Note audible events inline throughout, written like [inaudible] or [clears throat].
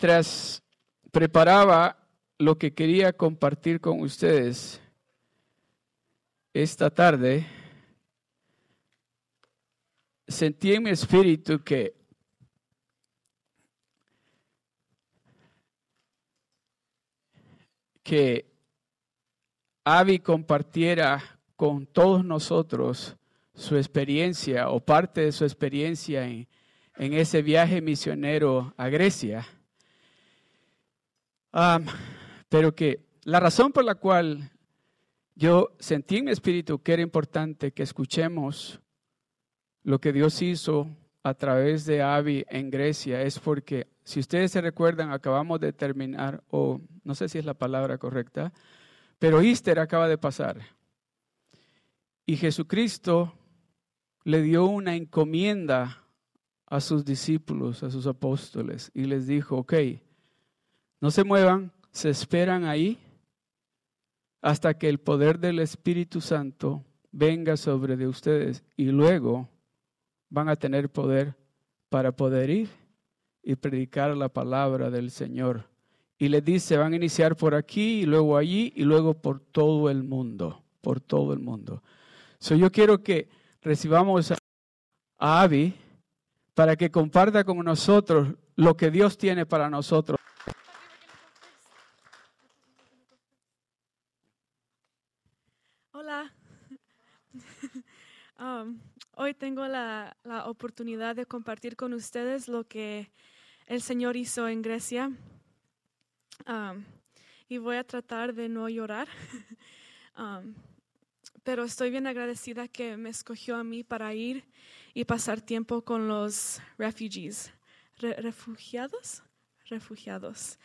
Mientras preparaba lo que quería compartir con ustedes esta tarde, sentí en mi espíritu que que Avi compartiera con todos nosotros su experiencia o parte de su experiencia en, en ese viaje misionero a Grecia. Pero que la razón por la cual yo sentí en mi espíritu que era importante que escuchemos lo que Dios hizo a través de Avi en Grecia es porque, si ustedes se recuerdan, acabamos de terminar, o no sé si es la palabra correcta, pero Easter acaba de pasar. Y Jesucristo le dio una encomienda a sus discípulos, a sus apóstoles, y les dijo, ok, no se muevan, se esperan ahí hasta que el poder del Espíritu Santo venga sobre de ustedes y luego van a tener poder para poder ir y predicar la palabra del Señor. Y les dice, van a iniciar por aquí y luego allí y luego por todo el mundo, por todo el mundo. So, yo quiero que recibamos a Abby para que comparta con nosotros lo que Dios tiene para nosotros. Hola. Um, hoy tengo la, oportunidad de compartir con ustedes lo que el Señor hizo en Grecia. Um, y voy a tratar de no llorar. Um, [laughs] pero estoy bien agradecida que me escogió a mí para ir y pasar tiempo con los refugees, refugiados, refugiados.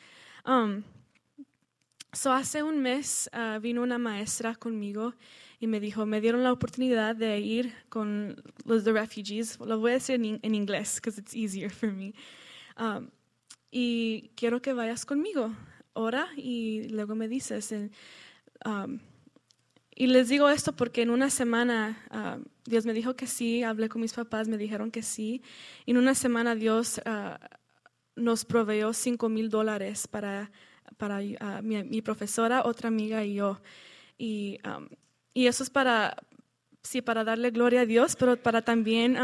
so hace un mes uh, vino una maestra conmigo y me dijo, me dieron la oportunidad de ir con los de refugees. Lo voy a decir en, inglés, because it's easier for me. Um, y quiero que vayas conmigo. Ora y luego me dices. Um, y les digo esto porque en una semana um, Dios me dijo que sí, hablé con mis papás, me dijeron que sí. Y en una semana Dios uh, nos proveyó cinco mil dólares para, para uh, mi, profesora, otra amiga y yo. Y y eso es para, sí, para darle gloria a Dios, pero para también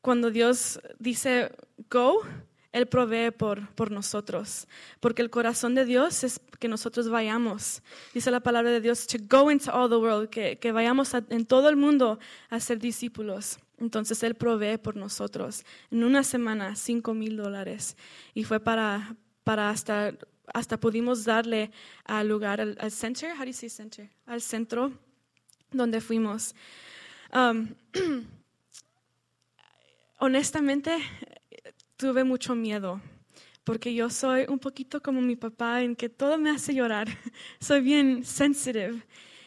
cuando Dios dice go, Él provee por, por nosotros. Porque el corazón de Dios es que nosotros vayamos. Dice la palabra de Dios, to go into all the world, que, que vayamos en todo el mundo a ser discípulos. Entonces Él provee por nosotros. En una semana, cinco mil dólares. Y fue para, para hasta hasta pudimos darle al lugar, al, al center, how do you say center? Al centro donde fuimos. Um, [clears throat] honestamente, tuve mucho miedo, porque yo soy un poquito como mi papá en que todo me hace llorar. [laughs] soy bien sensitive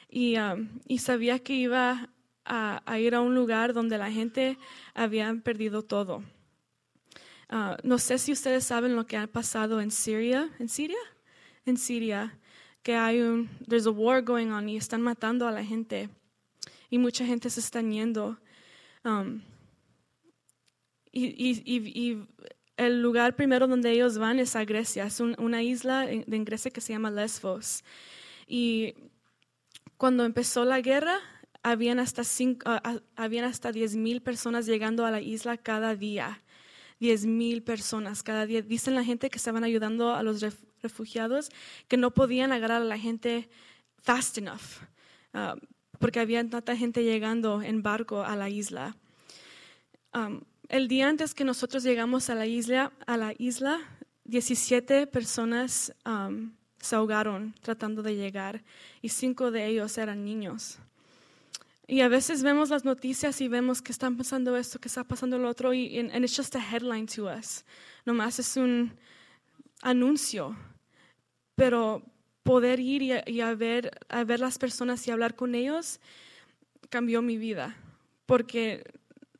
y, um, sabía que iba a, a, ir a un lugar donde la gente había perdido todo. Ah, no sé si ustedes saben lo que ha pasado en Siria, en Siria, en Siria, que hay un, there's a war going on y están matando a la gente y mucha gente se está yendo. Um, y, y, y, el lugar primero donde ellos van es a Grecia, es una isla en, en Grecia que se llama Lesbos. Y cuando empezó la guerra, habían hasta, cinco, uh, habían hasta 10.000 personas llegando a la isla cada día. 10 mil personas cada día. Dicen la gente que estaban ayudando a los refugiados que no podían agarrar a la gente fast enough, um, porque había tanta gente llegando en barco a la isla. Um, el día antes que nosotros llegamos a la isla, a la isla 17 personas um, se ahogaron tratando de llegar y cinco de ellos eran niños. Y a veces vemos las noticias y vemos que están pasando esto, que está pasando lo otro, y and, it's just a headline to us. Nomás es un anuncio. Pero poder ir y, a, ver, a ver las personas y hablar con ellos cambió mi vida. Porque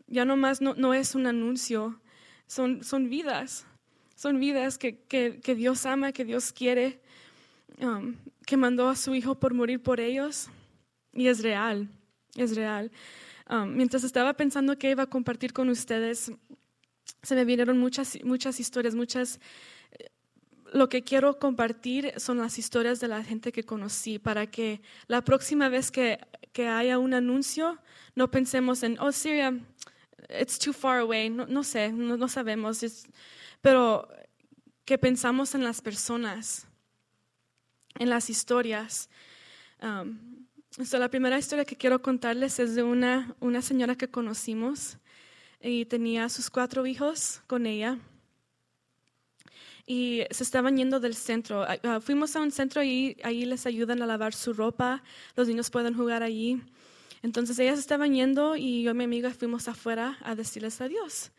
ya nomás no, no es un anuncio, son, son vidas. Son vidas que, que, que Dios ama, que Dios quiere, um, que mandó a su Hijo por morir por ellos. Y es real es real. Um, mientras estaba pensando que iba a compartir con ustedes, se me vinieron muchas, muchas historias, muchas lo que quiero compartir son las historias de la gente que conocí para que la próxima vez que, que haya un anuncio no pensemos en, oh, Syria, it's too far away, no, no sé, no, no sabemos, es- pero que pensamos en las personas, en las historias. Um, so, la primera historia que quiero contarles es de una, una señora que conocimos y tenía sus cuatro hijos con ella y se estaban yendo del centro. Ah, ah, fuimos a un centro y ahí les ayudan a lavar su ropa, los niños pueden jugar allí. Entonces ellas estaban yendo y yo y mi amiga fuimos afuera a decirles adiós.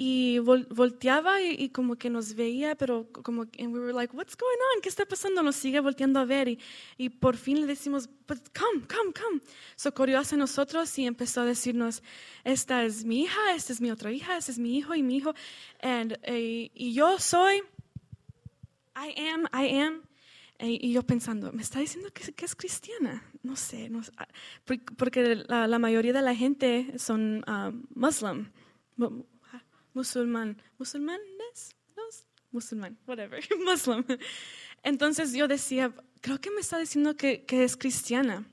Y vol- volteaba y, y como que nos veía, pero como and we were like, what's going on? ¿Qué está pasando? Nos sigue volteando a ver y, y por fin le decimos, but come, come, come. So corrió hacia nosotros y empezó a decirnos, esta es mi hija, esta es mi otra hija, este es mi hijo y mi hijo. And, eh, y yo soy, I am, I am. Eh, y yo pensando, me está diciendo que, que es cristiana. No sé, no ah, por- porque la, la mayoría de la gente son um, muslim, mu- musulmán, musulmanes, no, musulmán, whatever, [laughs] muslim. Entonces yo decía, creo que me está diciendo que, que es cristiana.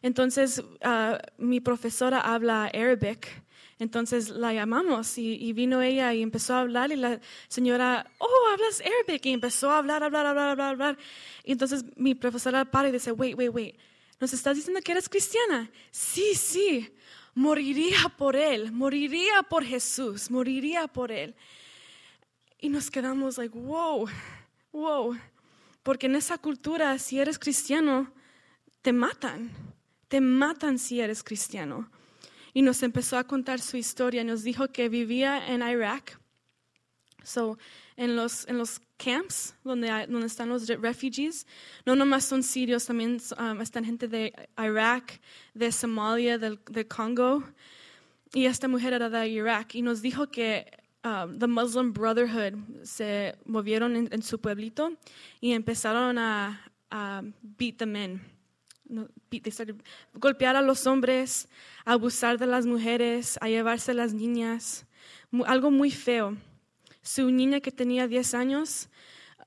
Entonces ah, mi profesora habla Arabic, entonces la llamamos y, y vino ella y empezó a hablar y la señora, oh, hablas Arabic y empezó a hablar, hablar, hablar, hablar, hablar. Y entonces mi profesora para y dice, wait, wait, wait, ¿nos estás diciendo que eres cristiana? Sí, sí, moriría por él, moriría por Jesús, moriría por él. Y nos quedamos like, wow, wow, porque en esa cultura, si eres cristiano, te matan, te matan si eres cristiano. Y nos empezó a contar su historia, nos dijo que vivía en Irak, so, en, los, en los camps donde, hay- donde están los re- refugees, no nomás son sirios, también um, están gente de Irak, de Somalia, del, de Congo, y esta mujer era de Irak, y nos dijo que um, the Muslim Brotherhood se movieron en, en su pueblito y empezaron a, a beat the men. Golpear a los hombres, abusar de las mujeres, a llevarse las niñas, algo muy feo. Su niña que tenía 10 años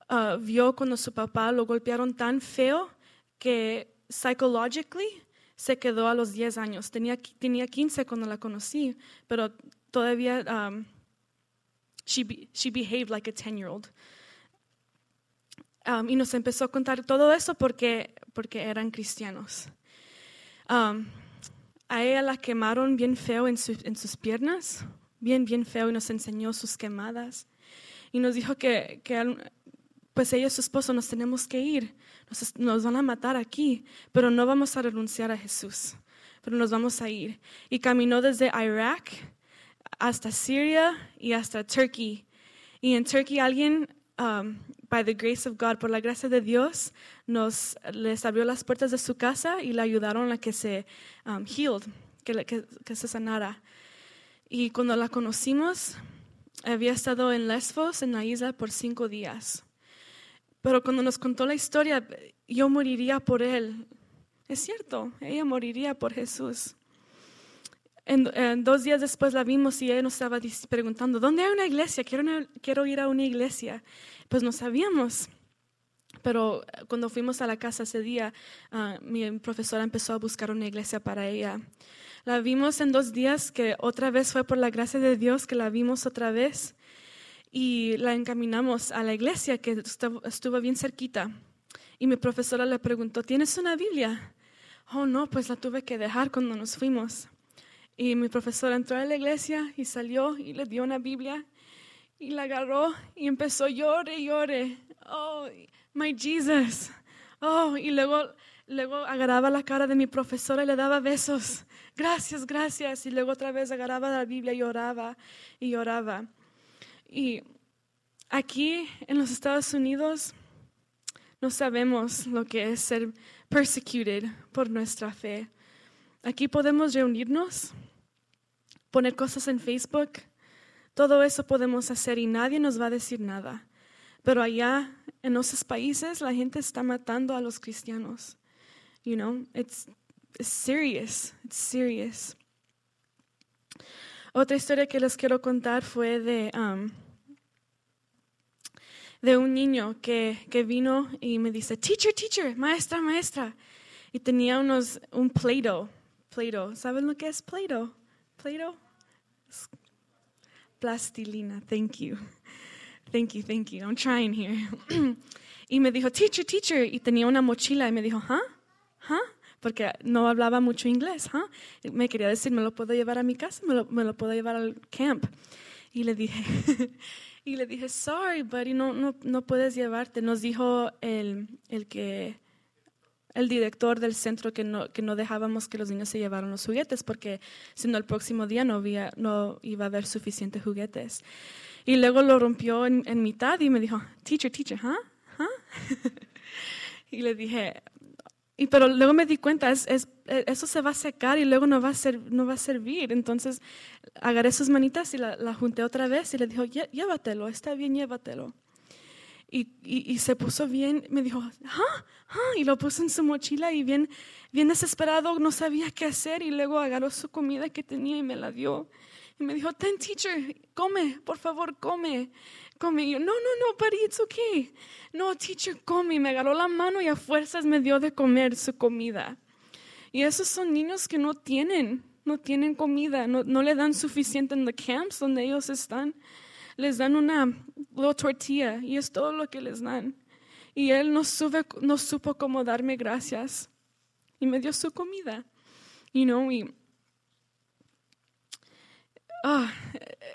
uh, vio cuando su papá lo golpearon tan feo que psychologically se quedó a los 10 años. Tenía, tenía 15 cuando la conocí, pero todavía um, she, be- she behaved like a 10-year-old. Um, y nos empezó a contar todo eso porque, porque eran cristianos. Um, a ella la quemaron bien feo en, su- en sus piernas, bien, bien feo, y nos enseñó sus quemadas. Y nos dijo que, que pues ella y su esposo nos tenemos que ir, nos, nos van a matar aquí, pero no vamos a renunciar a Jesús, pero nos vamos a ir. Y caminó desde Irak hasta Siria y hasta Turkey. Y en Turkey alguien, um, by the grace of God, por la gracia de Dios, nos les abrió las puertas de su casa y le ayudaron a que se um, healed, que, le- que, que se sanara. Y cuando la conocimos, había estado en Lesbos, en la isla, por cinco días. Pero cuando nos contó la historia, yo moriría por él. Es cierto, ella moriría por Jesús. En, dos días después la vimos y ella nos estaba preguntando, ¿dónde hay una iglesia? Quiero, quiero ir a una iglesia. Pues no sabíamos. Pero eh, cuando fuimos a la casa ese día, ah, mi profesora empezó a buscar una iglesia para ella. La vimos en dos días, que otra vez fue por la gracia de Dios que la vimos otra vez y la encaminamos a la iglesia que estuvo, bien cerquita. Y mi profesora le preguntó, ¿tienes una Biblia? Oh, no, pues la tuve que dejar cuando nos fuimos. Y mi profesora entró a la iglesia y salió y le dio una Biblia y la agarró y empezó llore, llore. Oh, my Jesus. Oh, y luego, luego agarraba la cara de mi profesora y le daba besos. Gracias, gracias. Y luego otra vez agarraba la Biblia y lloraba y lloraba. Y aquí en los Estados Unidos no sabemos lo que es ser persecuted por nuestra fe. Aquí podemos reunirnos, poner cosas en Facebook, todo eso podemos hacer y nadie nos va a decir nada. Pero allá en esos países la gente está matando a los cristianos. You know, it's, it's serious, it's serious. Otra historia que les quiero contar fue de um, de un niño que, que vino y me dice, teacher, teacher, maestra, maestra. Y tenía unos, un Play-Doh. ¿Saben lo que es? Play-Doh? Plastilina. Thank you. Thank you, thank you. I'm trying here. [clears throat] y me dijo, teacher, teacher. Y tenía una mochila y me dijo, ¿huh? ¿huh? Porque no hablaba mucho inglés. ¿huh? Me quería decir, ¿me lo puedo llevar a mi casa? ¿Me lo, me lo puedo llevar al camp? Y le dije, [laughs] y le dije, sorry, buddy, no, no, no puedes llevarte. Nos dijo el, el que el director del centro que no, que no dejábamos que los niños se llevaran los juguetes porque si no el próximo día no, había, no iba a haber suficientes juguetes. Y luego lo rompió en, en mitad y me dijo, teacher, teacher, ¿huh? ¿huh? [laughs] y le dije, y pero luego me di cuenta, es, es, eso se va a secar y luego no va a, ser, no va a servir. Entonces agarré sus manitas y la, la junté otra vez y le dijo, llévatelo, está bien, llévatelo. Y, y, y, se puso bien, me dijo, ¿ah? ¿ah? Y lo puso en su mochila y bien, bien desesperado, no sabía qué hacer. Y luego agarró su comida que tenía y me la dio. Y [laughs] me dijo, ten, teacher, come, por favor, come, come. Y yo, no, no, no, buddy, it's okay. No, teacher, come. Y me agarró la mano y a fuerzas me dio de comer su comida. Y esos son niños que no tienen, no tienen comida, no, no le dan suficiente en los camps donde ellos están les dan una tortilla y es todo lo que les dan. Y él no, sube, no supo cómo darme gracias y me dio su comida. You know, y, ah,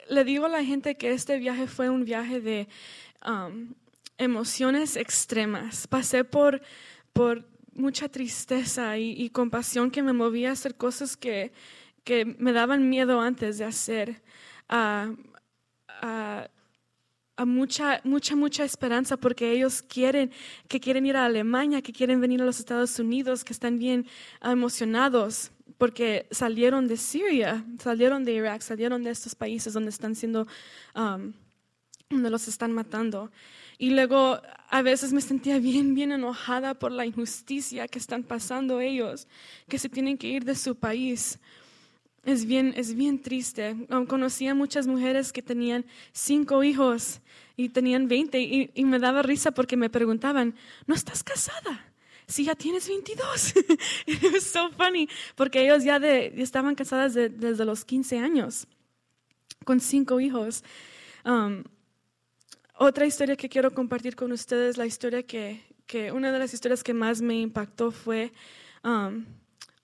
le digo a la gente que este viaje fue un viaje de um, emociones extremas. Pasé por, por mucha tristeza y, compasión que me movía a hacer cosas que, que me daban miedo antes de hacer. Uh, a, mucha, mucha, mucha esperanza porque ellos quieren, que quieren ir a Alemania, que quieren venir a los Estados Unidos, que están bien emocionados porque salieron de Siria, salieron de Irak, salieron de estos países donde están siendo, um, donde los están matando. Y luego a veces me sentía bien, bien enojada por la injusticia que están pasando ellos, que se tienen que ir de su país. Es bien, es bien triste. Conocí a muchas mujeres que tenían cinco hijos y tenían 20 y, me daba risa porque me preguntaban, ¿no estás casada? Si ya tienes 22. [laughs] It was so funny porque ellos ya de, estaban casadas desde los 15 años con cinco hijos. Um, otra historia que quiero compartir con ustedes, la historia que, que una de las historias que más me impactó fue um,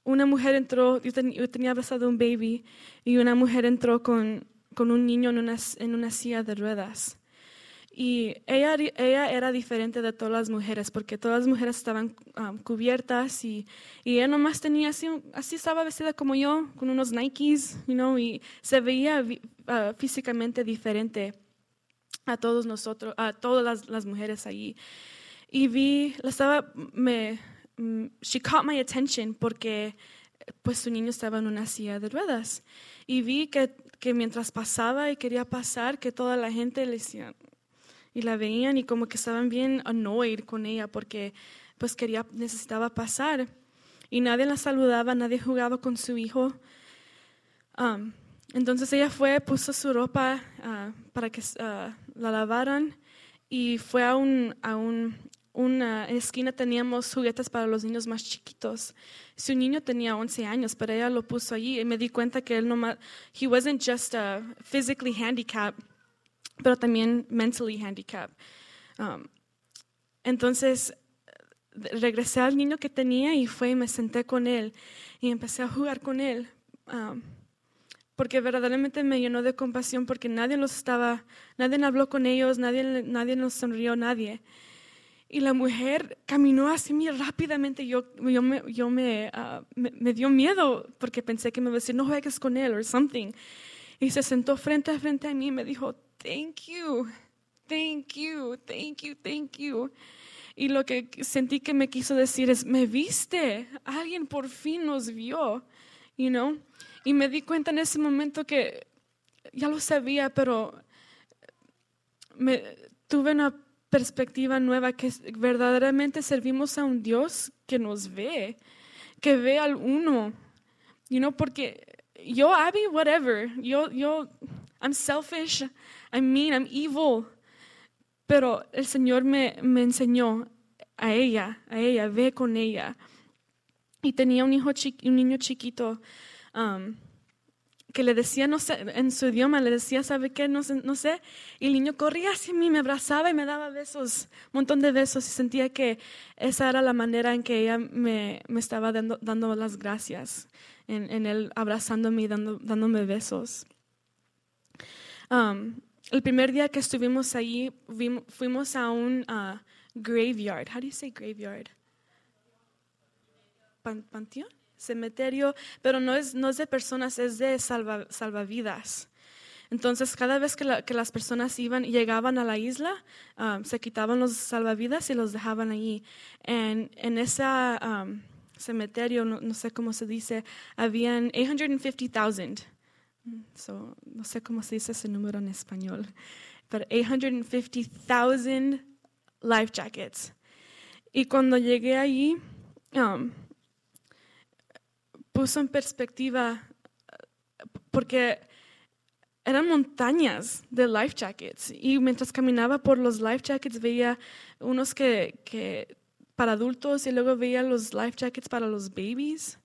una mujer entró, yo, tenía abrazado un baby y una mujer entró con, con un niño en una, en una, silla de ruedas. Y ella, ella era diferente de todas las mujeres porque todas las mujeres estaban um, cubiertas y, y, ella nomás tenía así, así estaba vestida como yo, con unos Nikes, you know, y se veía uh, físicamente diferente a todos nosotros, a todas las, mujeres allí. Y vi, la estaba, me, Mm, she caught my attention porque pues su niño estaba en una silla de ruedas y vi que, que mientras pasaba y quería pasar que toda la gente le decía y la veían y como que estaban bien annoyed con ella porque pues quería necesitaba pasar. Y nadie la saludaba nadie jugaba con su hijo. Um, entonces ella fue puso su ropa uh, para que uh, la lavaran y fue a un, a un una esquina teníamos juguetes para los niños más chiquitos. Su niño tenía 11 años, pero ella lo puso allí y me di cuenta que él no he wasn't just uh, physically handicapped, pero también mentally handicapped. Um, entonces regresé al niño que tenía y fue y me senté con él y empecé a jugar con él. Um, porque verdaderamente me llenó de compasión porque nadie los estaba, nadie habló con ellos, nadie, nadie nos sonrió, nadie. Y la mujer caminó hacia mí rápidamente. Yo, yo, me, yo ah, me, me, dio miedo porque pensé que me iba a decir, no juegues con él o something. Y se sentó frente a frente a mí y me dijo, thank you, thank you, thank you, thank you. Y lo que sentí que me quiso decir es, me viste, alguien por fin nos vio, you know. Y me di cuenta en ese momento que ya lo sabía, pero me, tuve una perspectiva nueva, que verdaderamente servimos a un Dios que nos ve, que ve al uno. You know, porque yo, Abby, whatever, yo, yo, I'm selfish, I'm mean, I'm evil. Pero el Señor me, me enseñó a ella, a ella, ve con ella. Y tenía un, hijo un niño chiquito um, que le decía, no sé, en su idioma, le decía, ¿sabe qué? No sé, no sé. Y el niño corría hacia mí, me abrazaba y me daba besos, un montón de besos. Y sentía que esa era la manera en que ella me, me estaba dando, dando, las gracias, en, en él abrazándome y dando, dándome besos. Um, el primer día que estuvimos ahí, fuimos a un uh, graveyard. How do you say graveyard? panteón, cementerio, pero no es, no es de personas, es de salva, salvavidas. Entonces, cada vez que, las personas iban, llegaban a la isla, um, se quitaban los salvavidas y los dejaban allí. En, en ese um, cementerio, no, no, sé cómo se dice, habían 850,000 So, no sé cómo se dice ese número en español, pero 850,000 life jackets. Y cuando llegué allí, um, puso en perspectiva, porque eran montañas de life jackets. Y mientras caminaba por los life jackets, veía unos que, que para adultos y luego veía los life jackets para los babies.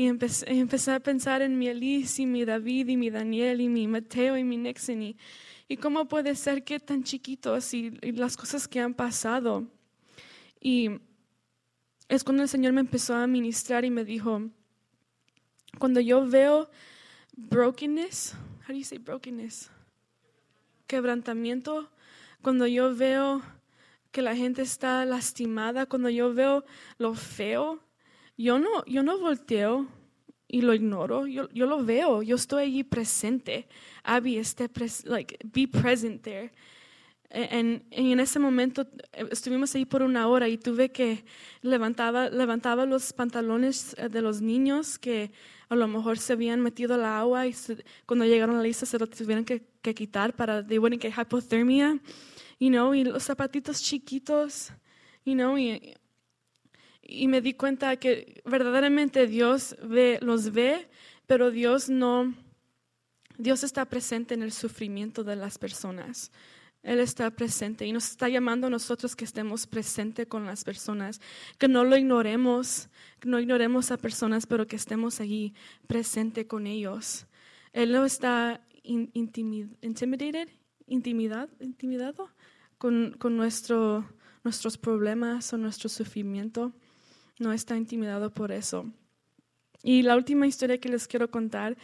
Y empecé, a pensar en mi Elise y mi David y mi Daniel y mi Mateo y mi Nixon y, y cómo puede ser que tan chiquitos y, las cosas que han pasado. Y es cuando el Señor me empezó a ministrar y me dijo, cuando yo veo brokenness, how do you say brokenness? Quebrantamiento, cuando yo veo que la gente está lastimada, cuando yo veo lo feo, yo no, yo no volteo y lo ignoro, yo, yo lo veo, yo estoy allí presente. Abby, esté pres like, be present there. En, en, ese momento eh, estuvimos ahí por una hora y tuve que levantaba, levantaba los pantalones eh, de los niños que a lo mejor se habían metido al agua y cuando llegaron a la lista se lo tuvieron que, que quitar para they wouldn't get hypothermia, you know, y los zapatitos chiquitos, you know, y y me di cuenta que verdaderamente Dios ve, los ve, pero Dios no, Dios está presente en el sufrimiento de las personas. Él está presente y nos está llamando a nosotros que estemos presentes con las personas, que no lo ignoremos, que no ignoremos a personas, pero que estemos allí presente con ellos. Él no está intimidated, intimidad, intimidado con, con nuestro, nuestros problemas o nuestro sufrimiento no está intimidado por eso. Y la última historia que les quiero contar,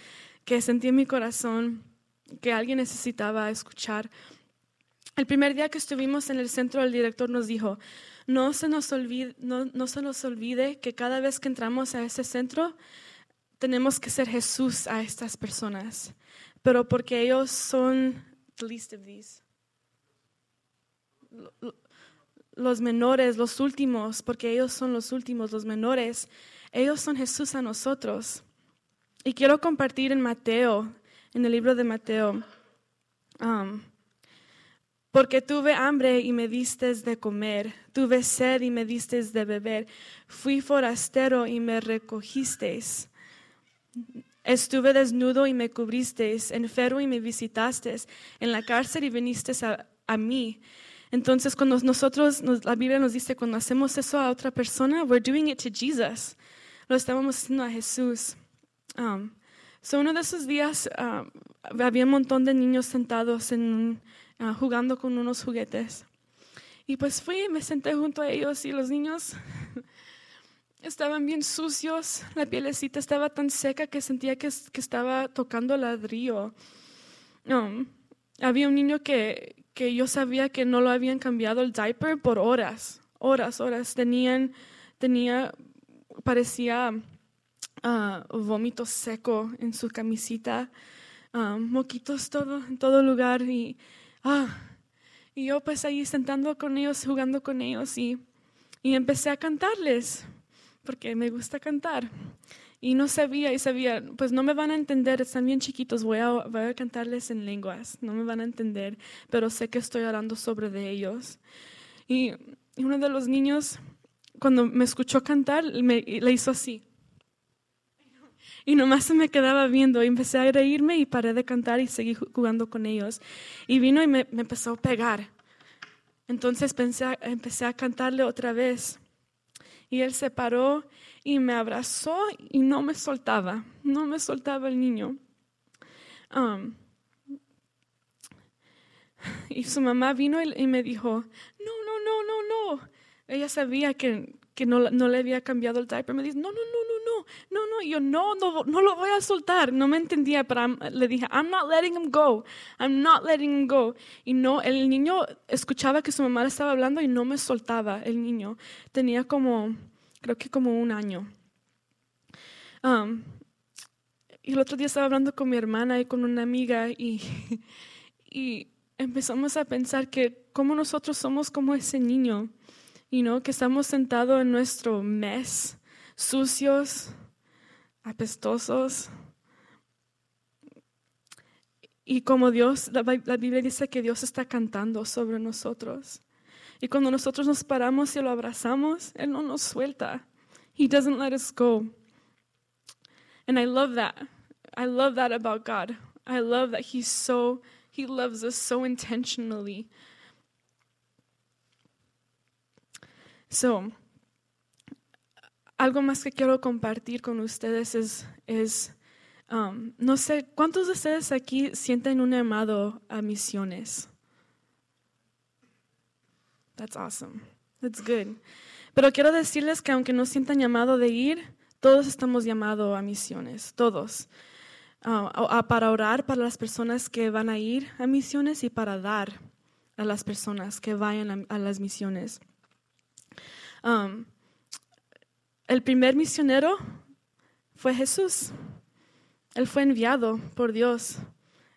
que sentí en mi corazón que alguien necesitaba escuchar. El primer día que estuvimos en el centro, el director nos dijo, no se nos olvide, no, se nos olvide que cada vez que entramos a ese centro, tenemos que ser Jesús a estas personas, pero porque ellos son the least of these los menores, los últimos, porque ellos son los últimos, los menores, ellos son Jesús a nosotros. Y quiero compartir en Mateo, en el libro de Mateo, um, porque tuve hambre y me diste de comer, tuve sed y me diste de beber, fui forastero y me recogisteis. Estuve desnudo y me cubristeis, enfermo y me visitasteis, en la cárcel y vinisteis a, a mí. Entonces, cuando nosotros, la Biblia nos dice, cuando hacemos eso a otra persona, we're doing it to Jesus. Lo estamos haciendo a Jesús. Um, so uno de esos días um, había un montón de niños sentados en, uh, jugando con unos juguetes. Y pues fui me senté junto a ellos y los niños [laughs] estaban bien sucios, la pielecita estaba tan seca que sentía que, que estaba tocando ladrillo. Um, había un niño que, que yo sabía que no lo habían cambiado el diaper por horas, horas, horas. Tenían, tenía, parecía uh, vómito seco en su camisita, uh, moquitos todo, en todo lugar. Y, ah, y yo pues ahí sentando con ellos, jugando con ellos y, y empecé a cantarles, porque me gusta cantar. Y no sabía, y sabía, pues no me van a entender, están bien chiquitos, voy a, voy a cantarles en lenguas, no me van a entender, pero sé que estoy orando sobre ellos. Y, uno de los niños, cuando me escuchó cantar, me, le hizo así. Y nomás se me quedaba viendo y empecé a reírme y paré de cantar y seguí jugando con ellos. Y vino y me, me empezó a pegar. Entonces pensé empecé a cantarle otra vez. Y él se paró y me abrazó y no me soltaba, no me soltaba el niño. Um, y su mamá vino y, me dijo, no, no, no, no, no. Ella sabía que, que no, no le había cambiado el diaper. Me dice, no, no, no, no, no, yo, no, no, no lo voy a soltar. No me entendía, pero le dije, I'm not letting him go. I'm not letting him go. Y no, el niño escuchaba que su mamá le estaba hablando y no me soltaba el niño. Tenía como, creo que como un año. Um, y el otro día estaba hablando con mi hermana y con una amiga y, [laughs] y empezamos a pensar que como nosotros somos como ese niño, y no que estamos sentados en nuestro mes, sucios, apestosos. Y como Dios, la, Bi- la Biblia dice que Dios está cantando sobre nosotros. Y cuando nosotros nos paramos y lo abrazamos, Él no nos suelta. He doesn't let us go. And I love that. I love that about God. I love that He's so, He loves us so intentionally. So, algo más que quiero compartir con ustedes es, um, no sé, ¿cuántos de ustedes aquí sienten un llamado a misiones? That's awesome. That's good. Pero quiero decirles que aunque no sientan llamado de ir, todos estamos llamados a misiones, todos. Ah, a- a- para orar para las personas que van a ir a misiones y para dar a las personas que vayan a, a las misiones. Um, el primer misionero fue Jesús. Él fue enviado por Dios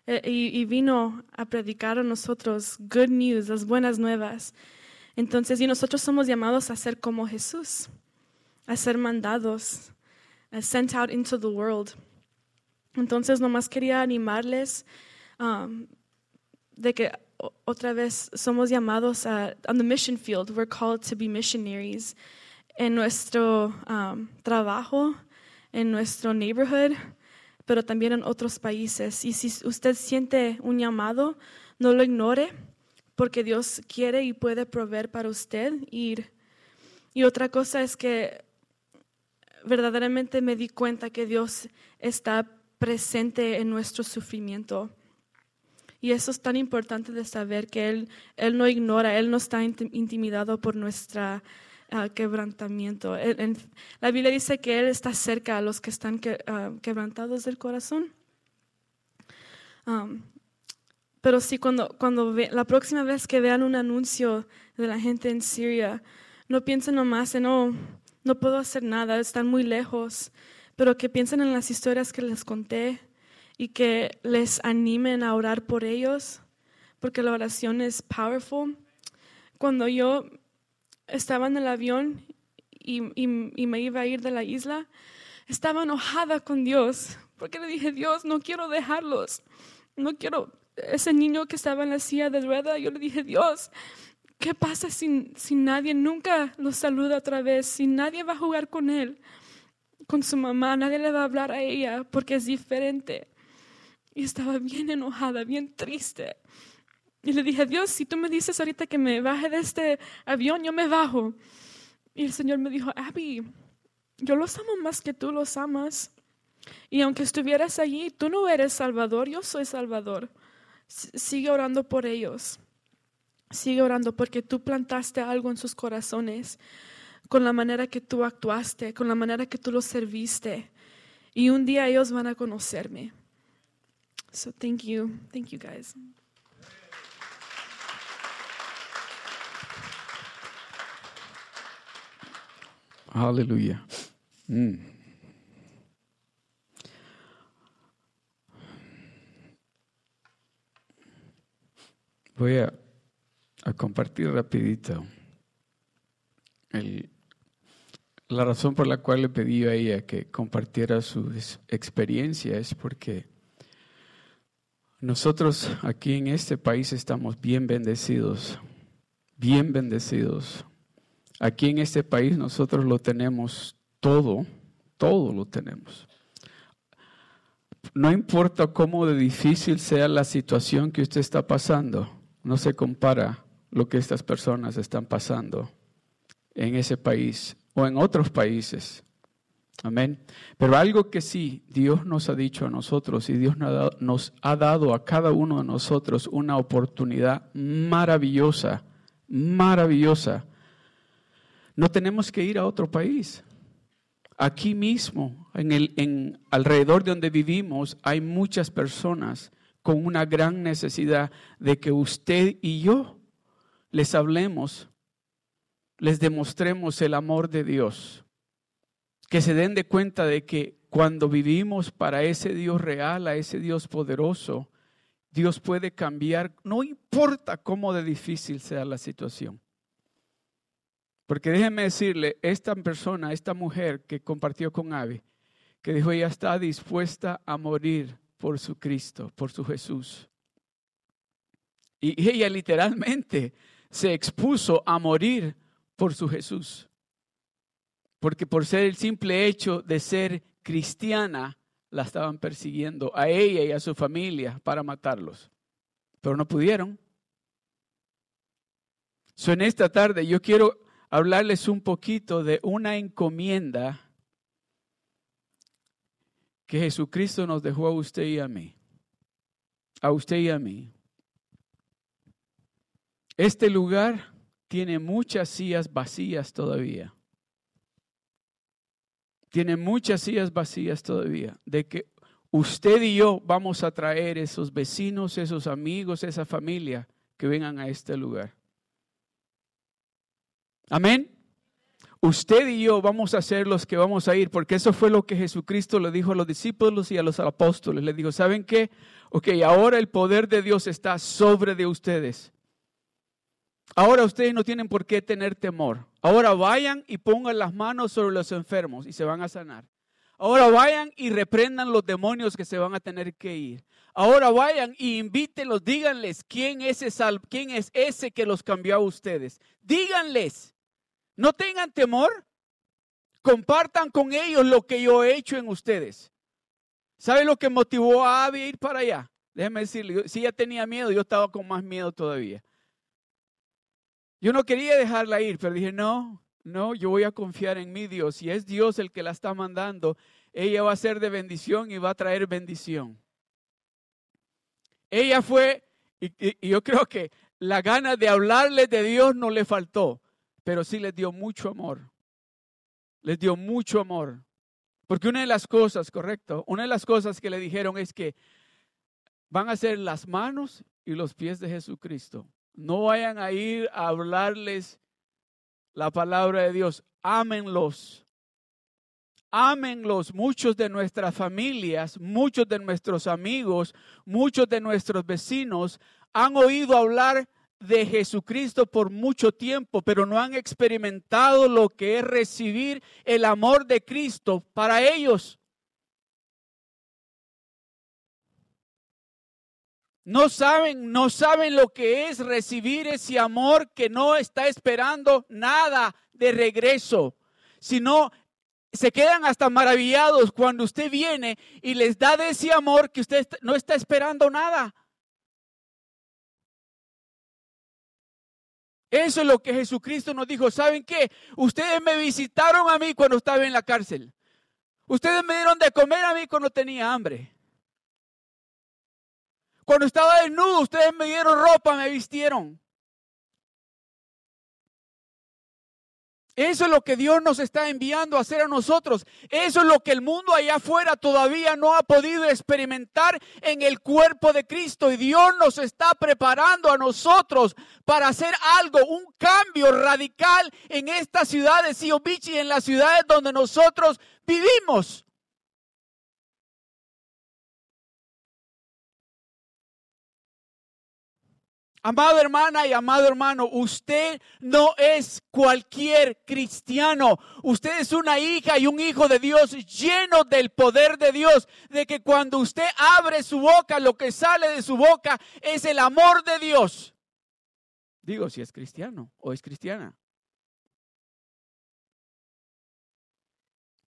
eh, y, vino a predicar a nosotros good news, las buenas nuevas. Entonces, y nosotros somos llamados a ser como Jesús, a ser mandados, a sent out into the world. Entonces, nomás quería animarles um, de que otra vez somos llamados a, on the mission field, we're called to be missionaries en nuestro um, trabajo, en nuestro neighborhood, pero también en otros países. Y si usted siente un llamado, no lo ignore, porque Dios quiere y puede proveer para usted ir. Y otra cosa es que verdaderamente me di cuenta que Dios está presente en nuestro sufrimiento. Y eso es tan importante de saber que Él, él no ignora, Él no está inti- intimidado por nuestro quebrantamiento. La Biblia dice que Él está cerca a los que están ah, quebrantados del corazón. Pero sí, cuando, cuando la próxima vez que vean un anuncio de la gente en Siria, no piensen nomás en, no, no puedo hacer nada, están muy lejos, pero que piensen en las historias que les conté y que les animen a orar por ellos, porque la oración es powerful. Cuando yo estaba en el avión y, y- me iba a ir de la isla, estaba enojada con Dios, porque le dije, Dios, no quiero dejarlos, no quiero, ese niño que estaba en la silla de rueda, yo le dije, Dios, ¿qué pasa si, si nadie nunca lo saluda otra vez, si nadie va a jugar con él? con su mamá, nadie le va a hablar a ella porque es diferente. Y estaba bien enojada, bien triste. Y le dije, Dios, si tú me dices ahorita que me baje de este avión, yo me bajo. Y el Señor me dijo, Abby, yo los amo más que tú los amas. Y aunque estuvieras allí, tú no eres Salvador, yo soy Salvador. Sigue orando por ellos. Sigue orando porque tú plantaste algo en sus corazones con la manera que tú actuaste, con la manera que tú los serviste. Y un día ellos van a conocerme. So thank you. Thank you guys. Aleluya. Mm. Voy a, a compartir rapidito el- la razón por la cual le pedí a ella que compartiera su ex- experiencia es porque nosotros aquí en este país estamos bien bendecidos, bien bendecidos. Aquí en este país nosotros lo tenemos todo, todo lo tenemos. No importa cómo de difícil sea la situación que usted está pasando, no se compara lo que estas personas están pasando en ese país o en otros países. Amén. Pero algo que sí Dios nos ha dicho a nosotros y Dios nos ha dado a cada uno de nosotros una oportunidad maravillosa, maravillosa. No tenemos que ir a otro país. Aquí mismo, en el, en, alrededor de donde vivimos, hay muchas personas con una gran necesidad de que usted y yo les hablemos, les demostremos el amor de Dios que se den de cuenta de que cuando vivimos para ese Dios real, a ese Dios poderoso, Dios puede cambiar, no importa cómo de difícil sea la situación. Porque déjenme decirle, esta persona, esta mujer que compartió con Avi, que dijo ella está dispuesta a morir por su Cristo, por su Jesús. Y ella literalmente se expuso a morir por su Jesús porque por ser el simple hecho de ser cristiana, la estaban persiguiendo a ella y a su familia para matarlos. Pero no pudieron. So, en esta tarde yo quiero hablarles un poquito de una encomienda que Jesucristo nos dejó a usted y a mí. A usted y a mí. Este lugar tiene muchas sillas vacías todavía tiene muchas sillas vacías todavía, de que usted y yo vamos a traer esos vecinos, esos amigos, esa familia que vengan a este lugar. Amén. Usted y yo vamos a ser los que vamos a ir, porque eso fue lo que Jesucristo le dijo a los discípulos y a los apóstoles. Le dijo, ¿saben qué? Ok, ahora el poder de Dios está sobre de ustedes. Ahora ustedes no tienen por qué tener temor. Ahora vayan y pongan las manos sobre los enfermos y se van a sanar. Ahora vayan y reprendan los demonios que se van a tener que ir. Ahora vayan y invítenlos, díganles quién es ese, quién es ese que los cambió a ustedes. Díganles, no tengan temor, compartan con ellos lo que yo he hecho en ustedes. ¿Sabe lo que motivó a Abby a ir para allá? Déjeme decirle, si ella tenía miedo, yo estaba con más miedo todavía. Yo no quería dejarla ir, pero dije, no, no, yo voy a confiar en mi Dios. Y es Dios el que la está mandando, ella va a ser de bendición y va a traer bendición. Ella fue, y, yo creo que la gana de hablarle de Dios no le faltó, pero sí les dio mucho amor. Les dio mucho amor. Porque una de las cosas, correcto, una de las cosas que le dijeron es que van a ser las manos y los pies de Jesucristo. No vayan a ir a hablarles la palabra de Dios. Ámenlos. Ámenlos. Muchos de nuestras familias, muchos de nuestros amigos, muchos de nuestros vecinos han oído hablar de Jesucristo por mucho tiempo, pero no han experimentado lo que es recibir el amor de Cristo para ellos. No saben, no saben lo que es recibir ese amor que no está esperando nada de regreso, sino se quedan hasta maravillados cuando usted viene y les da de ese amor que usted no está esperando nada. Eso es lo que Jesucristo nos dijo. ¿Saben qué? Ustedes me visitaron a mí cuando estaba en la cárcel. Ustedes me dieron de comer a mí cuando tenía hambre. Cuando estaba desnudo, ustedes me dieron ropa, me vistieron. Eso es lo que Dios nos está enviando a hacer a nosotros. Eso es lo que el mundo allá afuera todavía no ha podido experimentar en el cuerpo de Cristo. Y Dios nos está preparando a nosotros para hacer algo, un cambio radical en estas ciudades, y en las ciudades donde nosotros vivimos. Amado hermana y amado hermano, usted no es cualquier cristiano. Usted es una hija y un hijo de Dios lleno del poder de Dios. De que cuando usted abre su boca, lo que sale de su boca es el amor de Dios. Digo, si es cristiano o es cristiana.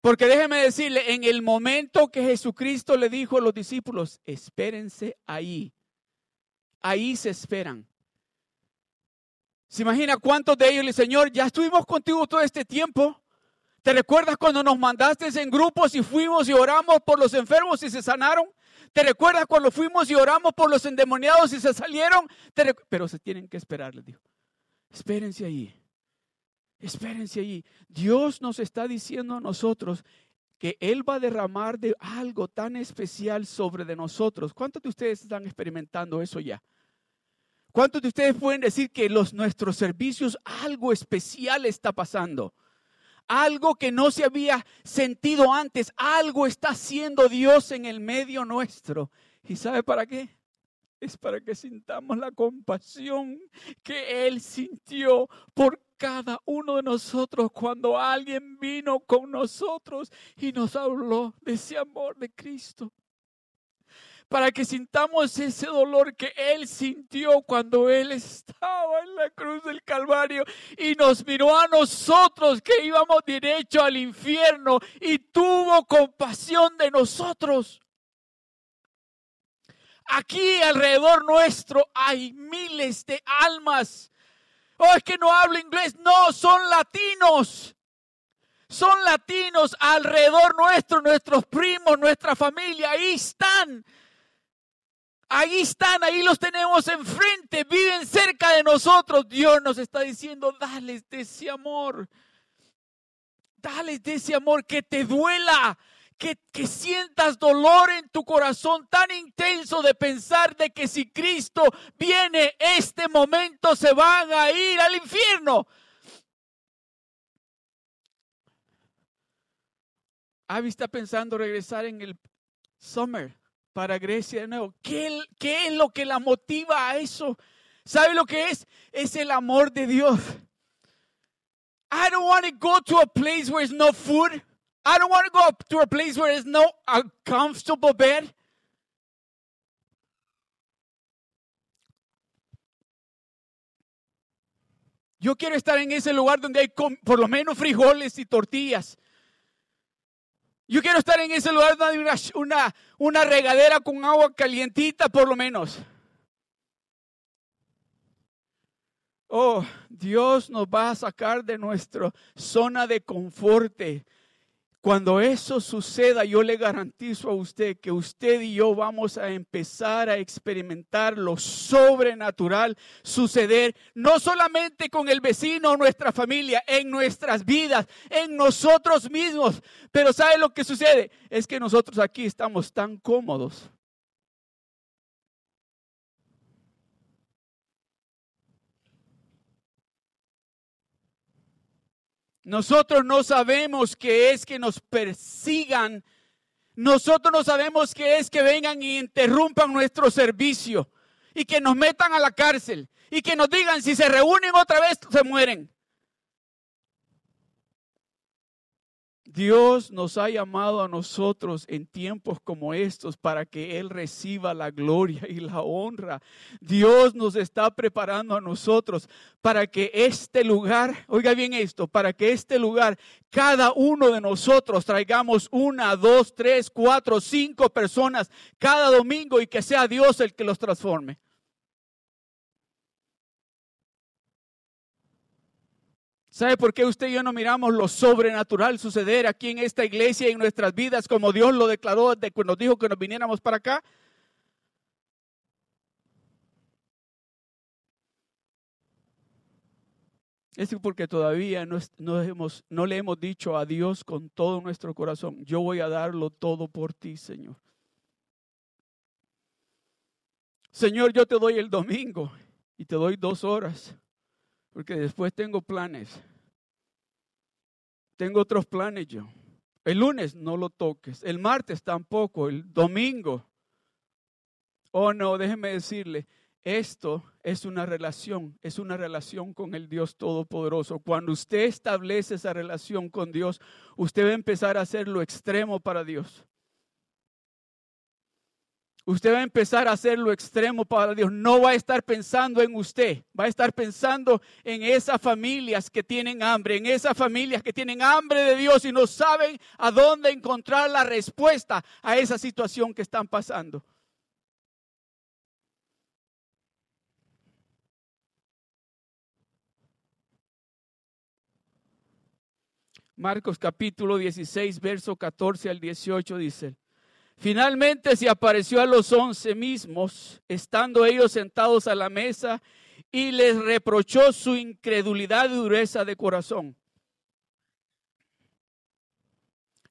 Porque déjeme decirle, en el momento que Jesucristo le dijo a los discípulos, espérense ahí ahí se esperan. ¿Se imagina cuántos de ellos le Señor, ya estuvimos contigo todo este tiempo? ¿Te recuerdas cuando nos mandaste en grupos y fuimos y oramos por los enfermos y se sanaron? ¿Te recuerdas cuando fuimos y oramos por los endemoniados y se salieron? Pero se tienen que esperar, les digo. Espérense ahí. Espérense ahí. Dios nos está diciendo a nosotros que Él va a derramar de algo tan especial sobre de nosotros. ¿Cuántos de ustedes están experimentando eso ya? ¿Cuántos de ustedes pueden decir que los nuestros servicios algo especial está pasando? Algo que no se había sentido antes, algo está haciendo Dios en el medio nuestro. ¿Y sabe para qué? Es para que sintamos la compasión que Él sintió por cada uno de nosotros cuando alguien vino con nosotros y nos habló de ese amor de Cristo para que sintamos ese dolor que Él sintió cuando Él estaba en la cruz del Calvario y nos miró a nosotros que íbamos derecho al infierno y tuvo compasión de nosotros. Aquí alrededor nuestro hay miles de almas. Oh, es que no hablo inglés. No, son latinos. Son latinos alrededor nuestro, nuestros primos, nuestra familia. Ahí están Ahí están, ahí los tenemos enfrente, viven cerca de nosotros. Dios nos está diciendo, dales de ese amor. Dales de ese amor que te duela, que, que, sientas dolor en tu corazón tan intenso de pensar de que si Cristo viene este momento se van a ir al infierno. Avi está pensando regresar en el summer para Grecia de nuevo. ¿Qué, ¿Qué, es lo que la motiva a eso? ¿Sabe lo que es? Es el amor de Dios. I don't want to go to a place where there's no food. I don't want to go to a place where there's no a comfortable bed. Yo quiero estar en ese lugar donde hay por lo menos frijoles y tortillas. Yo quiero estar en ese lugar donde una, una, regadera con agua calientita por lo menos. Oh, Dios nos va a sacar de nuestra zona de confort cuando eso suceda, yo le garantizo a usted que usted y yo vamos a empezar a experimentar lo sobrenatural suceder, no solamente con el vecino o nuestra familia, en nuestras vidas, en nosotros mismos. Pero ¿sabe lo que sucede? Es que nosotros aquí estamos tan cómodos Nosotros no sabemos qué es que nos persigan. Nosotros no sabemos qué es que vengan y interrumpan nuestro servicio y que nos metan a la cárcel y que nos digan si se reúnen otra vez se mueren. Dios nos ha llamado a nosotros en tiempos como estos para que Él reciba la gloria y la honra. Dios nos está preparando a nosotros para que este lugar, oiga bien esto, para que este lugar, cada uno de nosotros traigamos una, dos, tres, cuatro, cinco personas cada domingo y que sea Dios el que los transforme. ¿Sabe por qué usted y yo no miramos lo sobrenatural suceder aquí en esta iglesia y en nuestras vidas como Dios lo declaró desde cuando nos dijo que nos viniéramos para acá? Es porque todavía no, no le hemos dicho a Dios con todo nuestro corazón, yo voy a darlo todo por ti, Señor. Señor, yo te doy el domingo y te doy dos horas porque después tengo planes. Tengo otros planes yo. El lunes no lo toques, el martes tampoco, el domingo. Oh no, déjeme decirle, esto es una relación, es una relación con el Dios Todopoderoso. Cuando usted establece esa relación con Dios, usted va a empezar a hacer lo extremo para Dios usted va a empezar a hacer lo extremo para Dios. No va a estar pensando en usted, va a estar pensando en esas familias que tienen hambre, en esas familias que tienen hambre de Dios y no saben a dónde encontrar la respuesta a esa situación que están pasando. Marcos capítulo 16, verso 14 al 18 dice, finalmente se apareció a los once mismos, estando ellos sentados a la mesa, y les reprochó su incredulidad y dureza de corazón.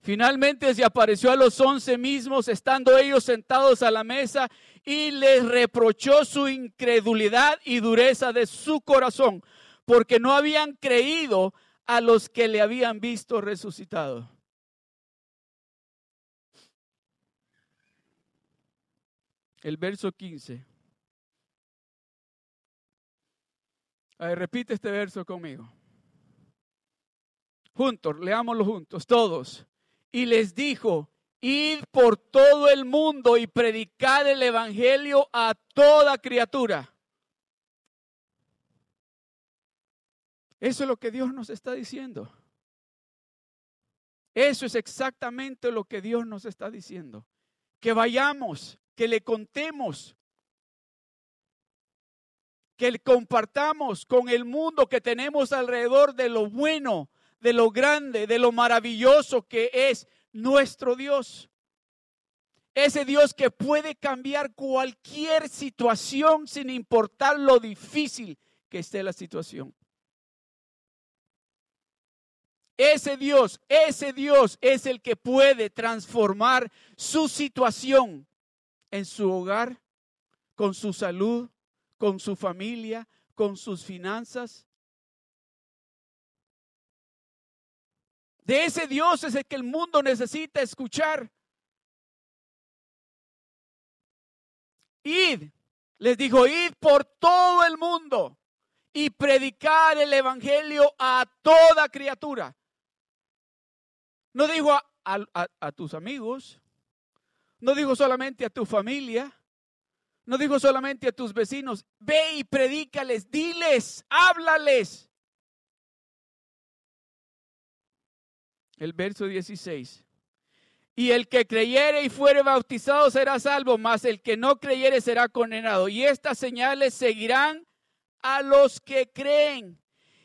Finalmente se apareció a los once mismos, estando ellos sentados a la mesa, y les reprochó su incredulidad y dureza de su corazón, porque no habían creído a los que le habían visto resucitado. El verso 15. A ver, repite este verso conmigo. Juntos, leámoslo juntos, todos. Y les dijo, id por todo el mundo y predicad el Evangelio a toda criatura. Eso es lo que Dios nos está diciendo. Eso es exactamente lo que Dios nos está diciendo. Que vayamos, que le contemos, que le compartamos con el mundo que tenemos alrededor de lo bueno, de lo grande, de lo maravilloso que es nuestro Dios. Ese Dios que puede cambiar cualquier situación sin importar lo difícil que esté la situación. Ese Dios, ese Dios es el que puede transformar su situación en su hogar, con su salud, con su familia, con sus finanzas. De ese Dios es el que el mundo necesita escuchar. Id, les dijo, id por todo el mundo y predicar el Evangelio a toda criatura. No dijo a, tus amigos, no dijo solamente a tu familia, no dijo solamente a tus vecinos, ve y predícales, diles, háblales. El verso 16. Y el que creyere y fuere bautizado será salvo, mas el que no creyere será condenado. Y estas señales seguirán a los que creen.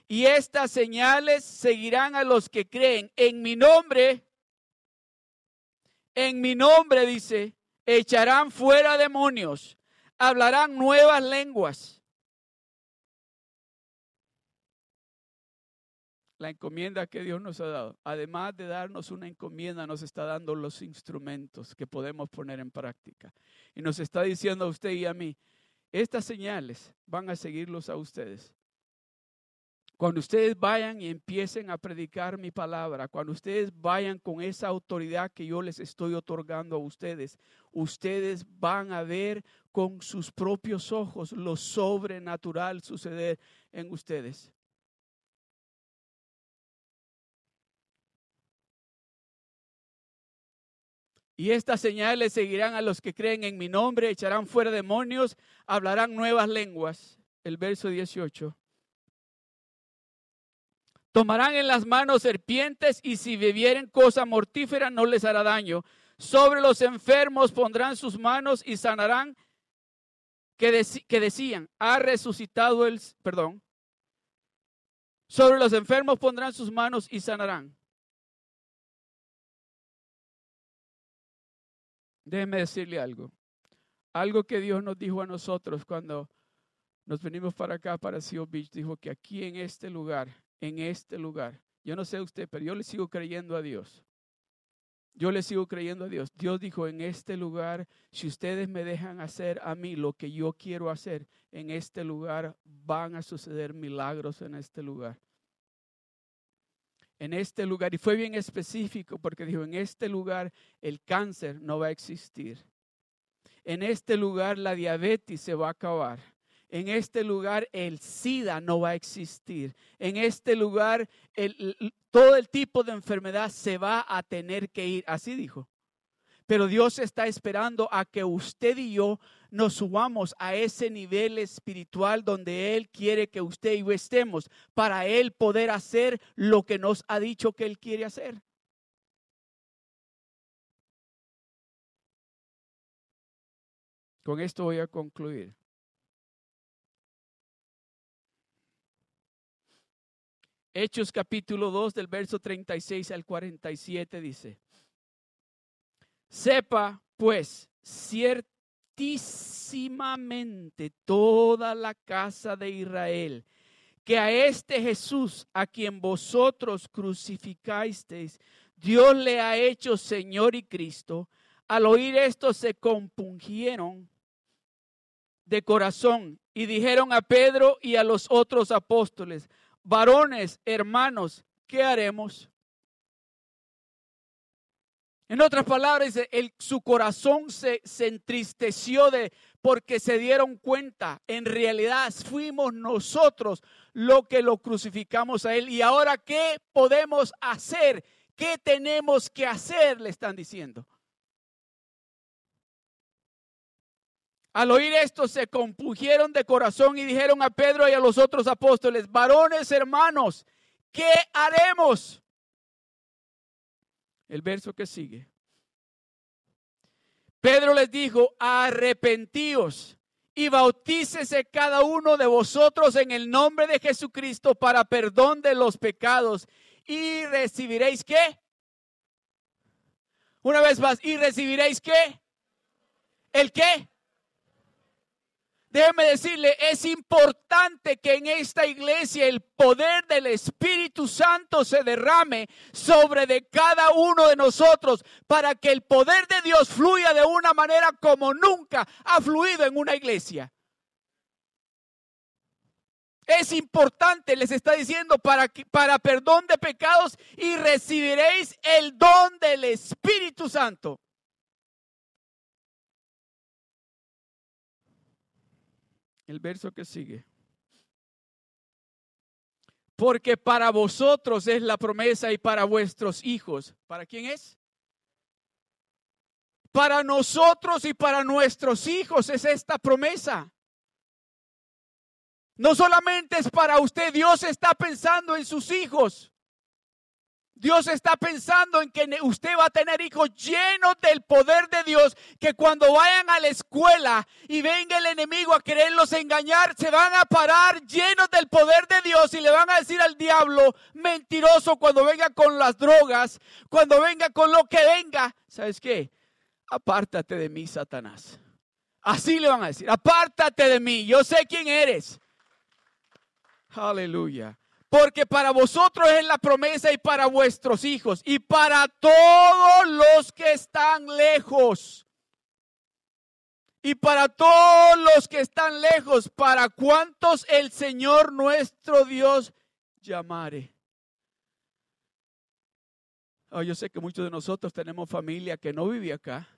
Y estas señales seguirán a los que creen. En mi nombre, en mi nombre, dice, echarán fuera demonios, hablarán nuevas lenguas. La encomienda que Dios nos ha dado, además de darnos una encomienda, nos está dando los instrumentos que podemos poner en práctica. Y nos está diciendo a usted y a mí, estas señales van a seguirlos a ustedes. Cuando ustedes vayan y empiecen a predicar mi palabra, cuando ustedes vayan con esa autoridad que yo les estoy otorgando a ustedes, ustedes van a ver con sus propios ojos lo sobrenatural suceder en ustedes. Y estas señales seguirán a los que creen en mi nombre, echarán fuera demonios, hablarán nuevas lenguas. El verso 18. Tomarán en las manos serpientes y si bebieren cosa mortífera no les hará daño. Sobre los enfermos pondrán sus manos y sanarán. Que, que decían, ha resucitado el, perdón. Sobre los enfermos pondrán sus manos y sanarán. Déjeme decirle algo. Algo que Dios nos dijo a nosotros cuando nos venimos para acá, para Seal Beach, dijo que aquí en este lugar en este lugar. Yo no sé usted, pero yo le sigo creyendo a Dios. Yo le sigo creyendo a Dios. Dios dijo, en este lugar, si ustedes me dejan hacer a mí lo que yo quiero hacer, en este lugar van a suceder milagros en este lugar. En este lugar, y fue bien específico porque dijo, en este lugar el cáncer no va a existir. En este lugar la diabetes se va a acabar. En este lugar el SIDA no va a existir. En este lugar todo el tipo de enfermedad se va a tener que ir. Así dijo. Pero Dios está esperando a que usted y yo nos subamos a ese nivel espiritual donde Él quiere que usted y yo estemos para Él poder hacer lo que nos ha dicho que Él quiere hacer. Con esto voy a concluir. Hechos capítulo 2 del verso 36 al 47 dice, sepa pues ciertísimamente toda la casa de Israel que a este Jesús a quien vosotros crucificasteis, Dios le ha hecho Señor y Cristo. Al oír esto se compungieron de corazón y dijeron a Pedro y a los otros apóstoles, varones, hermanos, ¿qué haremos? En otras palabras, el, su corazón se, se entristeció de, porque se dieron cuenta, en realidad fuimos nosotros lo que lo crucificamos a él. Y ahora, ¿qué podemos hacer? ¿Qué tenemos que hacer? Le están diciendo. Al oír esto se compugieron de corazón y dijeron a Pedro y a los otros apóstoles, varones hermanos, ¿qué haremos? El verso que sigue. Pedro les dijo, arrepentíos y bautícese cada uno de vosotros en el nombre de Jesucristo para perdón de los pecados y recibiréis qué? Una vez más, y recibiréis qué? ¿El qué? Déjeme decirle, es importante que en esta iglesia el poder del Espíritu Santo se derrame sobre de cada uno de nosotros para que el poder de Dios fluya de una manera como nunca ha fluido en una iglesia. Es importante, les está diciendo, para, para perdón de pecados y recibiréis el don del Espíritu Santo. El verso que sigue. Porque para vosotros es la promesa y para vuestros hijos. ¿Para quién es? Para nosotros y para nuestros hijos es esta promesa. No solamente es para usted, Dios está pensando en sus hijos. Dios está pensando en que usted va a tener hijos llenos del poder de Dios, que cuando vayan a la escuela y venga el enemigo a quererlos engañar, se van a parar llenos del poder de Dios y le van a decir al diablo mentiroso cuando venga con las drogas, cuando venga con lo que venga. ¿Sabes qué? Apártate de mí, Satanás. Así le van a decir, apártate de mí, yo sé quién eres. Aleluya. Porque para vosotros es la promesa y para vuestros hijos y para todos los que están lejos. Y para todos los que están lejos, para cuantos el Señor nuestro Dios llamare. Oh, yo sé que muchos de nosotros tenemos familia que no vive acá.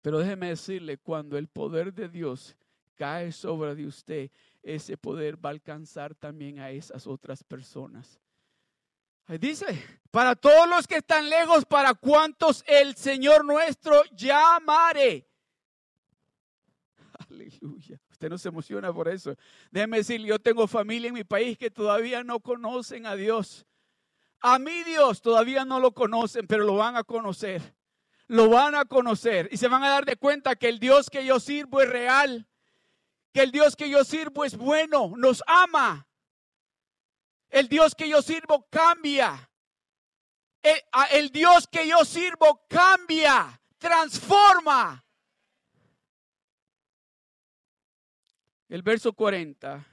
Pero déjeme decirle, cuando el poder de Dios cae sobre de usted, ese poder va a alcanzar también a esas otras personas. dice, para todos los que están lejos, para cuantos el Señor nuestro llamare. [laughs] Aleluya. Usted no se emociona por eso. Déjeme decir, yo tengo familia en mi país que todavía no conocen a Dios. A mi Dios todavía no lo conocen, pero lo van a conocer. Lo van a conocer y se van a dar de cuenta que el Dios que yo sirvo es real que el Dios que yo sirvo es bueno, nos ama. El Dios que yo sirvo cambia. El, Dios que yo sirvo cambia, transforma. El verso 40.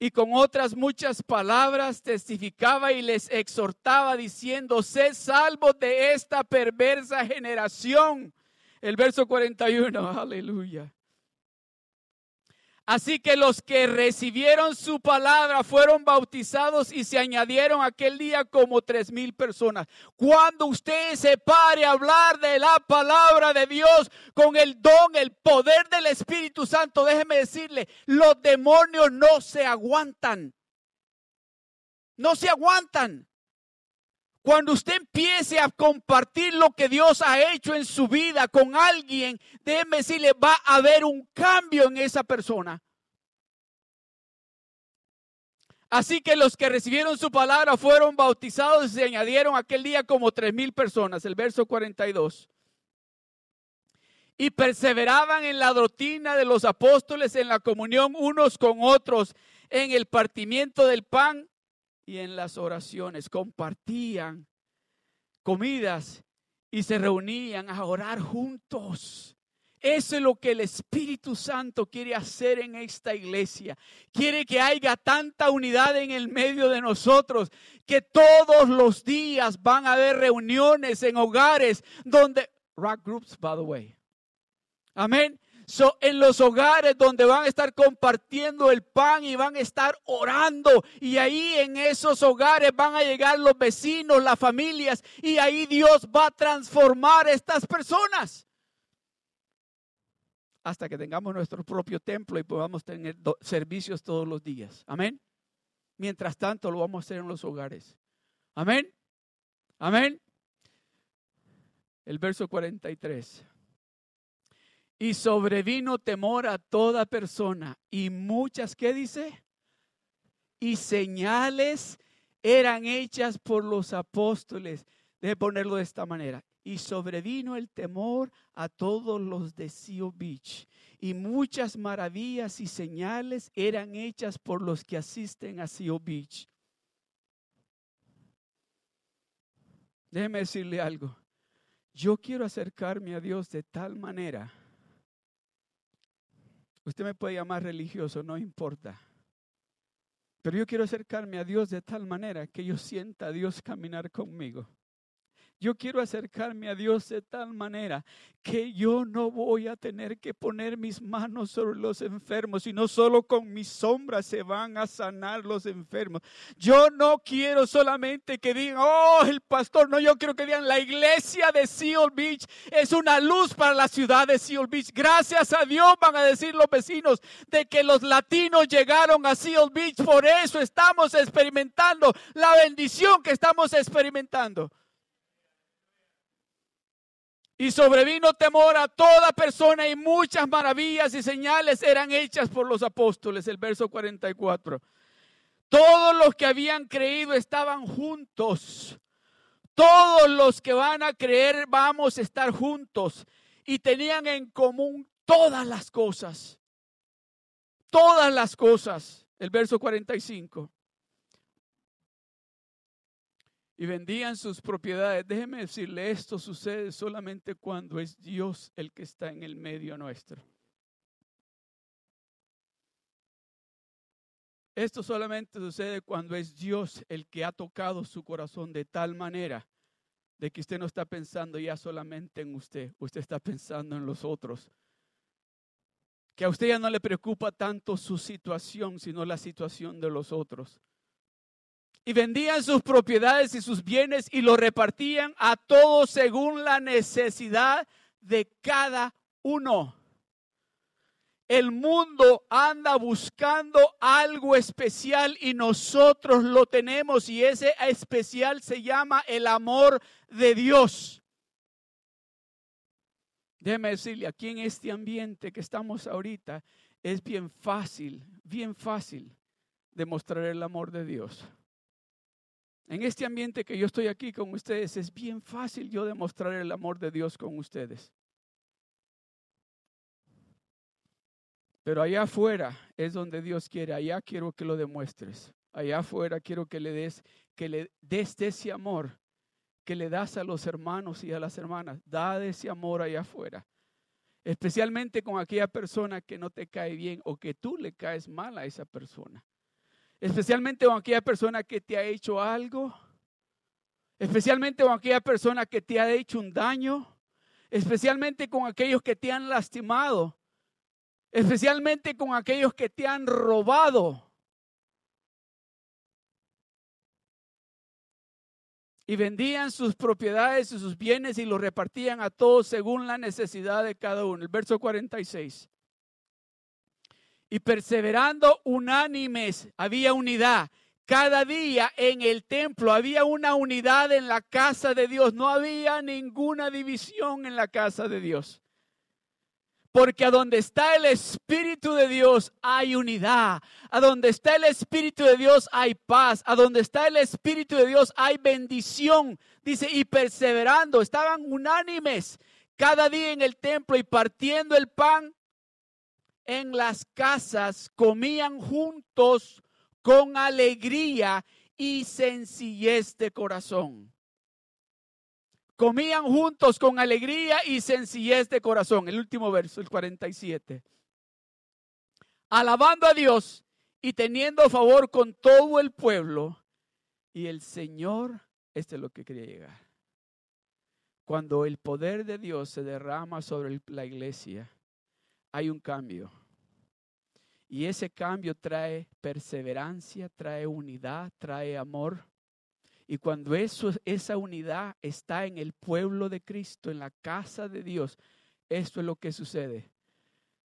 Y con otras muchas palabras testificaba y les exhortaba diciendo, sé salvo de esta perversa generación. El verso 41, [laughs] aleluya. Así que los que recibieron su palabra fueron bautizados y se añadieron aquel día como tres mil personas. Cuando usted se pare a hablar de la palabra de Dios con el don, el poder del Espíritu Santo, déjeme decirle, los demonios no se aguantan. No se aguantan. Cuando usted empiece a compartir lo que Dios ha hecho en su vida con alguien, déjeme decirle, va a haber un cambio en esa persona. Así que los que recibieron su palabra fueron bautizados y se añadieron aquel día como tres mil personas. El verso 42. y perseveraban en la doctrina de los apóstoles, en la comunión unos con otros, en el partimiento del pan y en las oraciones. Compartían comidas y se reunían a orar juntos. Eso es lo que el Espíritu Santo quiere hacer en esta iglesia. Quiere que haya tanta unidad en el medio de nosotros que todos los días van a haber reuniones en hogares donde rock groups by the way. Amén. En los hogares donde van a estar compartiendo el pan y van a estar orando. Y ahí en esos hogares van a llegar los vecinos, las familias. Y ahí Dios va a transformar a estas personas. Hasta que tengamos nuestro propio templo y podamos tener servicios todos los días. Amén. Mientras tanto lo vamos a hacer en los hogares. Amén. Amén. El verso 43. Y sobrevino temor a toda persona y muchas, ¿qué dice? Y señales eran hechas por los apóstoles. Debe ponerlo de esta manera. Y sobrevino el temor a todos los de Seal Beach. Y muchas maravillas y señales eran hechas por los que asisten a Seal Beach. Déjeme decirle algo. Yo quiero acercarme a Dios de tal manera Usted me puede llamar religioso, no importa. Pero yo quiero acercarme a Dios de tal manera que yo sienta a Dios caminar conmigo. Yo quiero acercarme a Dios de tal manera que yo no voy a tener que poner mis manos sobre los enfermos, sino solo con mis sombras se van a sanar los enfermos. Yo no quiero solamente que digan, oh, el pastor, no, yo quiero que digan, la iglesia de Seal Beach es una luz para la ciudad de Seal Beach. Gracias a Dios van a decir los vecinos de que los latinos llegaron a Seal Beach, por eso estamos experimentando la bendición que estamos experimentando. Y sobrevino temor a toda persona y muchas maravillas y señales eran hechas por los apóstoles. El verso 44. Todos los que habían creído estaban juntos. Todos los que van a creer vamos a estar juntos. Y tenían en común todas las cosas. Todas las cosas. El verso 45 y vendían sus propiedades. Déjeme decirle, esto sucede solamente cuando es Dios el que está en el medio nuestro. Esto solamente sucede cuando es Dios el que ha tocado su corazón de tal manera de que usted no está pensando ya solamente en usted, usted está pensando en los otros. Que a usted ya no le preocupa tanto su situación, sino la situación de los otros y vendían sus propiedades y sus bienes y lo repartían a todos según la necesidad de cada uno. El mundo anda buscando algo especial y nosotros lo tenemos y ese especial se llama el amor de Dios. Déjeme decirle, aquí en este ambiente que estamos ahorita es bien fácil, bien fácil demostrar el amor de Dios. En este ambiente que yo estoy aquí con ustedes, es bien fácil yo demostrar el amor de Dios con ustedes. Pero allá afuera es donde Dios quiere, allá quiero que lo demuestres. Allá afuera quiero que le des, que le des ese amor que le das a los hermanos y a las hermanas. Da ese amor allá afuera. Especialmente con aquella persona que no te cae bien o que tú le caes mal a esa persona especialmente con aquella persona que te ha hecho algo, especialmente con aquella persona que te ha hecho un daño, especialmente con aquellos que te han lastimado, especialmente con aquellos que te han robado. Y vendían sus propiedades y sus bienes y los repartían a todos según la necesidad de cada uno. El verso 46 y perseverando unánimes, había unidad. Cada día en el templo había una unidad en la casa de Dios. No había ninguna división en la casa de Dios. Porque a donde está el Espíritu de Dios hay unidad. A donde está el Espíritu de Dios hay paz. A donde está el Espíritu de Dios hay bendición. Dice, y perseverando, estaban unánimes cada día en el templo y partiendo el pan en las casas, comían juntos con alegría y sencillez de corazón. Comían juntos con alegría y sencillez de corazón. El último verso, el 47. Alabando a Dios y teniendo favor con todo el pueblo. Y el Señor, este es lo que quería llegar. Cuando el poder de Dios se derrama sobre la iglesia, hay un cambio. Y ese cambio trae perseverancia, trae unidad, trae amor. Y cuando eso, esa unidad está en el pueblo de Cristo, en la casa de Dios, esto es lo que sucede.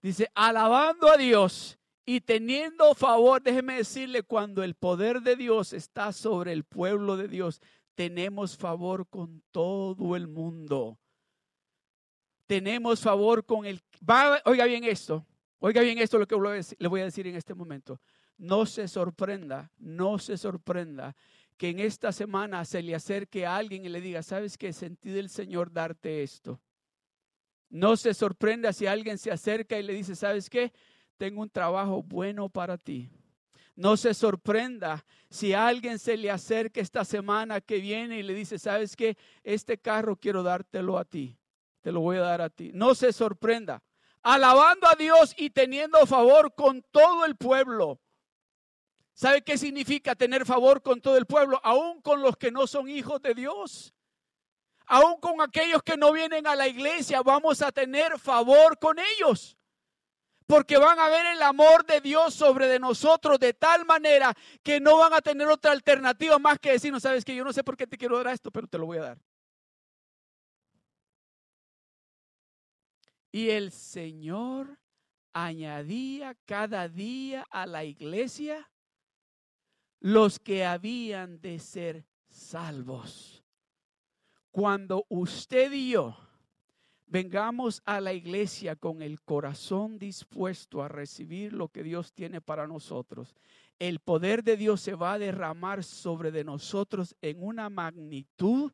Dice, alabando a Dios y teniendo favor, déjeme decirle, cuando el poder de Dios está sobre el pueblo de Dios, tenemos favor con todo el mundo. Tenemos favor con el... oiga bien esto, oiga bien esto lo que le voy a decir en este momento. No se sorprenda, no se sorprenda que en esta semana se le acerque a alguien y le diga, ¿sabes qué? Sentí del Señor darte esto. No se sorprenda si alguien se acerca y le dice, ¿sabes qué? Tengo un trabajo bueno para ti. No se sorprenda si alguien se le acerca esta semana que viene y le dice, ¿sabes qué? Este carro quiero dártelo a ti. Te lo voy a dar a ti. No se sorprenda. Alabando a Dios y teniendo favor con todo el pueblo. ¿Sabe qué significa tener favor con todo el pueblo? Aún con los que no son hijos de Dios. Aún con aquellos que no vienen a la iglesia, vamos a tener favor con ellos porque van a ver el amor de Dios sobre de nosotros de tal manera que no van a tener otra alternativa más que decir, no sabes que yo no sé por qué te quiero dar esto, pero te lo voy a dar. Y el Señor añadía cada día a la iglesia los que habían de ser salvos. Cuando usted y yo vengamos a la iglesia con el corazón dispuesto a recibir lo que Dios tiene para nosotros, el poder de Dios se va a derramar sobre de nosotros en una magnitud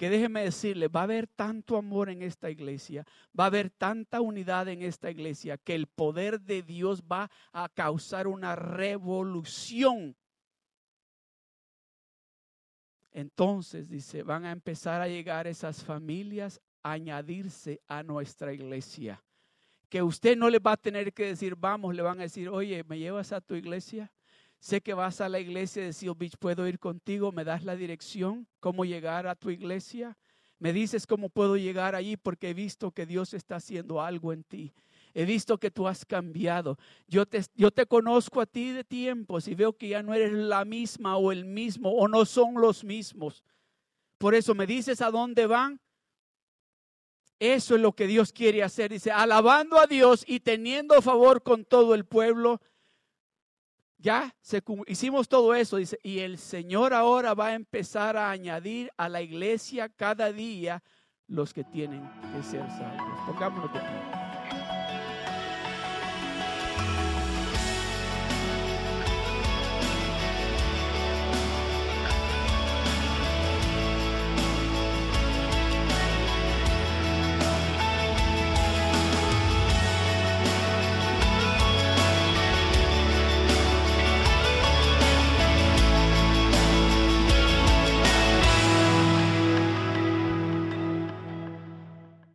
que déjeme decirle, va a haber tanto amor en esta iglesia, va a haber tanta unidad en esta iglesia, que el poder de Dios va a causar una revolución. Entonces, dice, van a empezar a llegar esas familias añadirse a nuestra iglesia. Que usted no le va a tener que decir, vamos, le van a decir, oye, ¿me llevas a tu iglesia? Sé que vas a la iglesia de Seal Beach, ¿puedo ir contigo? ¿Me das la dirección? ¿Cómo llegar a tu iglesia? Me dices cómo puedo llegar allí porque he visto que Dios está haciendo algo en ti. He visto que tú has cambiado. Yo te, yo te conozco a ti de tiempos y veo que ya no eres la misma o el mismo o no son los mismos. Por eso me dices a dónde van eso es lo que Dios quiere hacer. Dice, alabando a Dios y teniendo favor con todo el pueblo. Ya hicimos todo eso, dice, y el Señor ahora va a empezar a añadir a la iglesia cada día los que tienen que ser salvos. Pongámonos de pie.